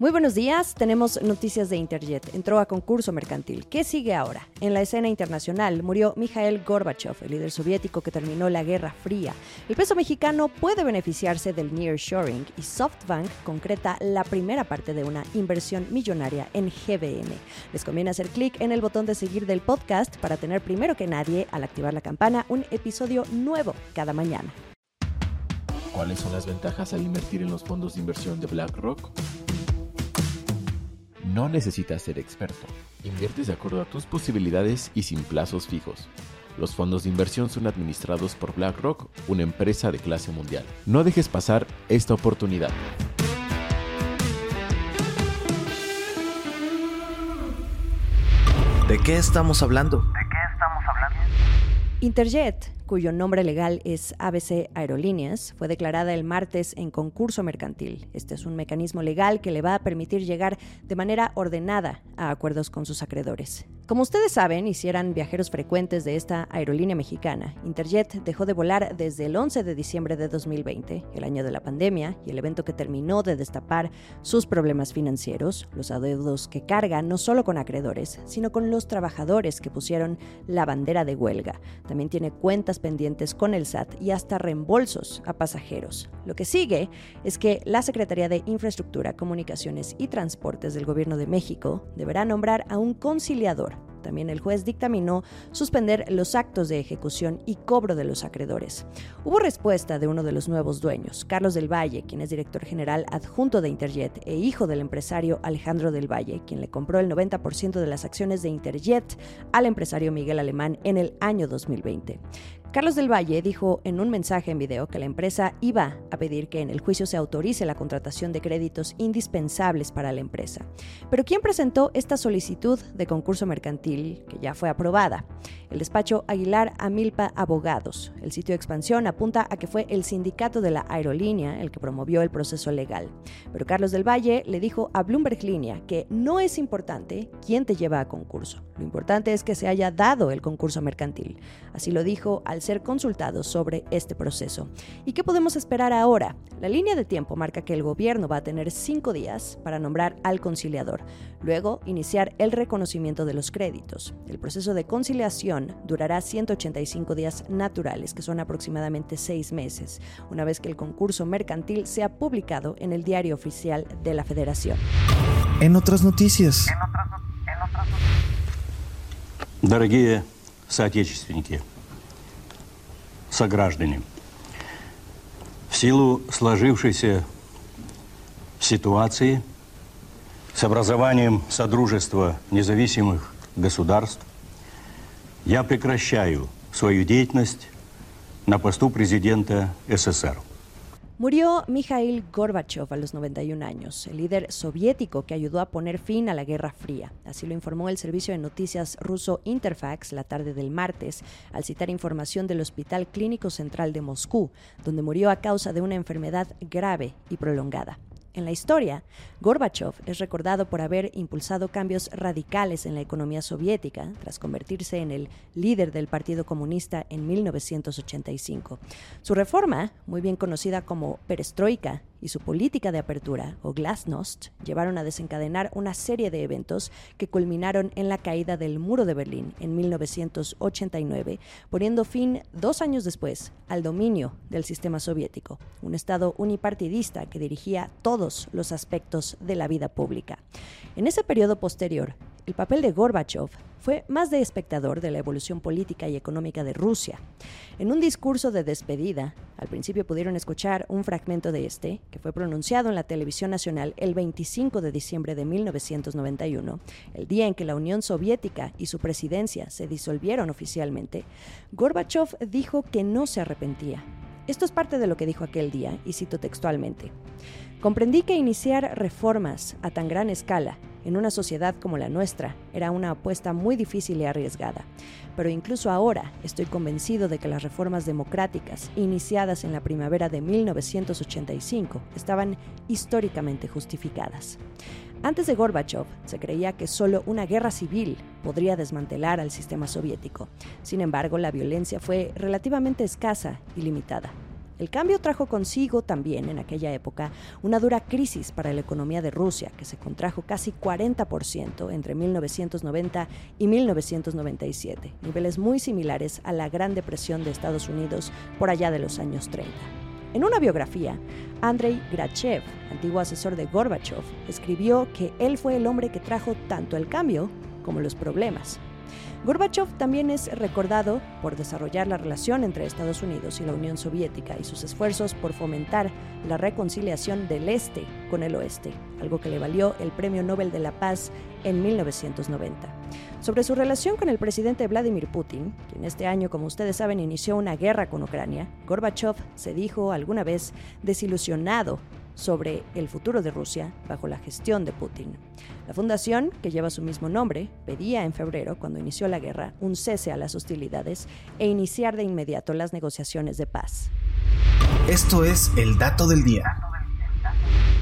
Muy buenos días, tenemos noticias de Interjet. Entró a concurso mercantil. ¿Qué sigue ahora? En la escena internacional murió Mikhail Gorbachev, el líder soviético que terminó la Guerra Fría. El peso mexicano puede beneficiarse del nearshoring y SoftBank concreta la primera parte de una inversión millonaria en GBM. Les conviene hacer clic en el botón de seguir del podcast para tener primero que nadie, al activar la campana, un episodio nuevo cada mañana. ¿Cuáles son las ventajas al invertir en los fondos de inversión de BlackRock? No necesitas ser experto. Inviertes de acuerdo a tus posibilidades y sin plazos fijos. Los fondos de inversión son administrados por BlackRock, una empresa de clase mundial. No dejes pasar esta oportunidad. ¿De qué estamos hablando? Interjet, cuyo nombre legal es ABC Aerolíneas, fue declarada el martes en concurso mercantil. Este es un mecanismo legal que le va a permitir llegar de manera ordenada a acuerdos con sus acreedores. Como ustedes saben, y si eran viajeros frecuentes de esta aerolínea mexicana, Interjet dejó de volar desde el 11 de diciembre de 2020, el año de la pandemia, y el evento que terminó de destapar sus problemas financieros, los adeudos que carga no solo con acreedores, sino con los trabajadores que pusieron la bandera de huelga. También tiene cuentas pendientes con el SAT y hasta reembolsos a pasajeros. Lo que sigue es que la Secretaría de Infraestructura, Comunicaciones y Transportes del Gobierno de México deberá nombrar a un conciliador también el juez dictaminó suspender los actos de ejecución y cobro de los acreedores. Hubo respuesta de uno de los nuevos dueños, Carlos del Valle, quien es director general adjunto de Interjet e hijo del empresario Alejandro del Valle, quien le compró el 90% de las acciones de Interjet al empresario Miguel Alemán en el año 2020. Carlos del Valle dijo en un mensaje en video que la empresa iba a pedir que en el juicio se autorice la contratación de créditos indispensables para la empresa. Pero ¿quién presentó esta solicitud de concurso mercantil que ya fue aprobada? El despacho Aguilar Amilpa Abogados. El sitio de expansión apunta a que fue el sindicato de la aerolínea el que promovió el proceso legal. Pero Carlos del Valle le dijo a Bloomberg Línea que no es importante quién te lleva a concurso. Lo importante es que se haya dado el concurso mercantil. Así lo dijo al ser consultado sobre este proceso. ¿Y qué podemos esperar ahora? La línea de tiempo marca que el gobierno va a tener cinco días para nombrar al conciliador, luego iniciar el reconocimiento de los créditos. El proceso de conciliación durará 185 días naturales, que son aproximadamente seis meses, una vez que el concurso mercantil sea publicado en el diario oficial de la Federación. En otras noticias. Дорогие соотечественники, сограждане, в силу сложившейся ситуации с образованием Содружества независимых государств я прекращаю свою деятельность на посту президента СССР. Murió Mikhail Gorbachev a los 91 años, el líder soviético que ayudó a poner fin a la Guerra Fría. Así lo informó el servicio de noticias ruso Interfax la tarde del martes, al citar información del Hospital Clínico Central de Moscú, donde murió a causa de una enfermedad grave y prolongada. En la historia, Gorbachev es recordado por haber impulsado cambios radicales en la economía soviética tras convertirse en el líder del Partido Comunista en 1985. Su reforma, muy bien conocida como perestroika, y su política de apertura, o glasnost, llevaron a desencadenar una serie de eventos que culminaron en la caída del muro de Berlín en 1989, poniendo fin dos años después al dominio del sistema soviético, un Estado unipartidista que dirigía todos los aspectos de la vida pública. En ese periodo posterior, el papel de Gorbachev fue más de espectador de la evolución política y económica de Rusia. En un discurso de despedida, al principio pudieron escuchar un fragmento de este, que fue pronunciado en la televisión nacional el 25 de diciembre de 1991, el día en que la Unión Soviética y su presidencia se disolvieron oficialmente, Gorbachev dijo que no se arrepentía. Esto es parte de lo que dijo aquel día, y cito textualmente. Comprendí que iniciar reformas a tan gran escala en una sociedad como la nuestra era una apuesta muy difícil y arriesgada, pero incluso ahora estoy convencido de que las reformas democráticas iniciadas en la primavera de 1985 estaban históricamente justificadas. Antes de Gorbachev se creía que solo una guerra civil podría desmantelar al sistema soviético. Sin embargo, la violencia fue relativamente escasa y limitada. El cambio trajo consigo también en aquella época una dura crisis para la economía de Rusia, que se contrajo casi 40% entre 1990 y 1997, niveles muy similares a la Gran Depresión de Estados Unidos por allá de los años 30. En una biografía, Andrei Grachev, antiguo asesor de Gorbachev, escribió que él fue el hombre que trajo tanto el cambio como los problemas. Gorbachev también es recordado por desarrollar la relación entre Estados Unidos y la Unión Soviética y sus esfuerzos por fomentar la reconciliación del Este con el Oeste, algo que le valió el Premio Nobel de la Paz en 1990. Sobre su relación con el presidente Vladimir Putin, quien este año, como ustedes saben, inició una guerra con Ucrania, Gorbachev se dijo alguna vez desilusionado sobre el futuro de Rusia bajo la gestión de Putin. La fundación, que lleva su mismo nombre, pedía en febrero, cuando inició la guerra, un cese a las hostilidades e iniciar de inmediato las negociaciones de paz. Esto es el dato del día.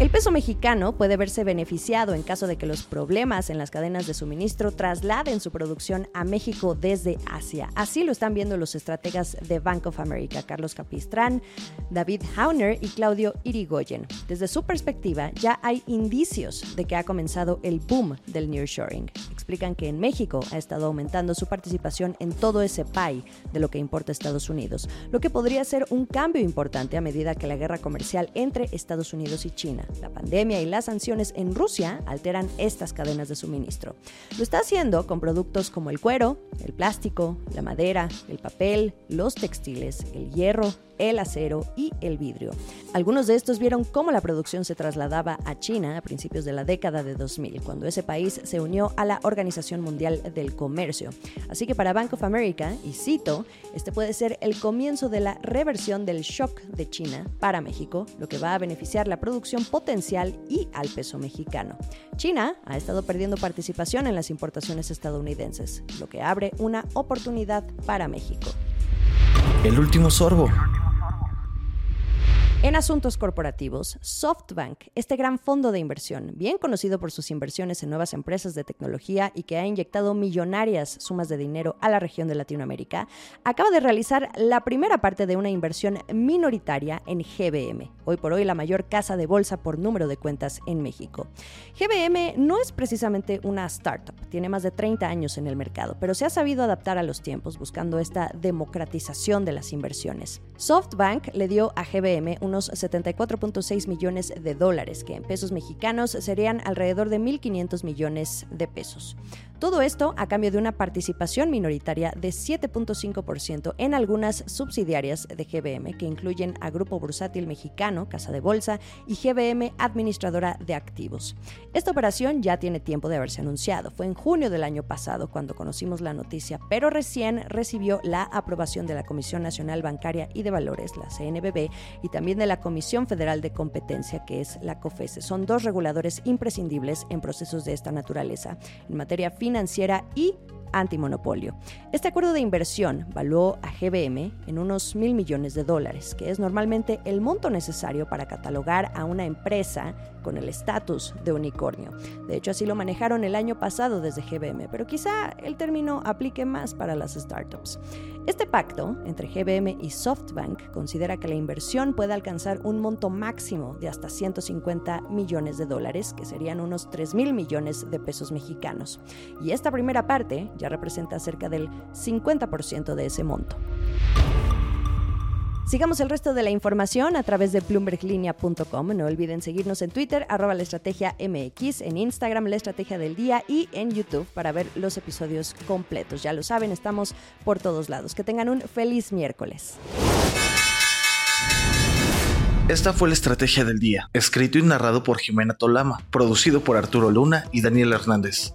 El peso mexicano puede verse beneficiado en caso de que los problemas en las cadenas de suministro trasladen su producción a México desde Asia. Así lo están viendo los estrategas de Bank of America, Carlos Capistrán, David Hauner y Claudio Irigoyen. Desde su perspectiva, ya hay indicios de que ha comenzado el boom del nearshoring. Explican que en México ha estado aumentando su participación en todo ese pie de lo que importa Estados Unidos, lo que podría ser un cambio importante a medida que la guerra comercial entre Estados Unidos y China la pandemia y las sanciones en Rusia alteran estas cadenas de suministro. Lo está haciendo con productos como el cuero, el plástico, la madera, el papel, los textiles, el hierro, el acero y el vidrio. Algunos de estos vieron cómo la producción se trasladaba a China a principios de la década de 2000, cuando ese país se unió a la Organización Mundial del Comercio. Así que para Bank of America, y cito, este puede ser el comienzo de la reversión del shock de China para México, lo que va a beneficiar la producción potencial y al peso mexicano. China ha estado perdiendo participación en las importaciones estadounidenses, lo que abre una oportunidad para México. El último sorbo. En asuntos corporativos, SoftBank, este gran fondo de inversión, bien conocido por sus inversiones en nuevas empresas de tecnología y que ha inyectado millonarias sumas de dinero a la región de Latinoamérica, acaba de realizar la primera parte de una inversión minoritaria en GBM, hoy por hoy la mayor casa de bolsa por número de cuentas en México. GBM no es precisamente una startup, tiene más de 30 años en el mercado, pero se ha sabido adaptar a los tiempos buscando esta democratización de las inversiones. SoftBank le dio a GBM un 74.6 millones de dólares, que en pesos mexicanos serían alrededor de 1.500 millones de pesos. Todo esto a cambio de una participación minoritaria de 7.5% en algunas subsidiarias de GBM, que incluyen a Grupo Bursátil Mexicano, Casa de Bolsa, y GBM Administradora de Activos. Esta operación ya tiene tiempo de haberse anunciado. Fue en junio del año pasado cuando conocimos la noticia, pero recién recibió la aprobación de la Comisión Nacional Bancaria y de Valores, la CNBB, y también de la Comisión Federal de Competencia, que es la COFESE. Son dos reguladores imprescindibles en procesos de esta naturaleza. En materia financiera y antimonopolio. Este acuerdo de inversión valuó a GBM en unos mil millones de dólares, que es normalmente el monto necesario para catalogar a una empresa con el estatus de unicornio. De hecho, así lo manejaron el año pasado desde GBM, pero quizá el término aplique más para las startups. Este pacto entre GBM y SoftBank considera que la inversión puede alcanzar un monto máximo de hasta 150 millones de dólares, que serían unos 3 mil millones de pesos mexicanos. Y esta primera parte representa cerca del 50% de ese monto. Sigamos el resto de la información a través de bloomberglinea.com. No olviden seguirnos en Twitter, arroba la estrategia MX, en Instagram, la estrategia del día y en YouTube para ver los episodios completos. Ya lo saben, estamos por todos lados. Que tengan un feliz miércoles. Esta fue la estrategia del día, escrito y narrado por Jimena Tolama, producido por Arturo Luna y Daniel Hernández.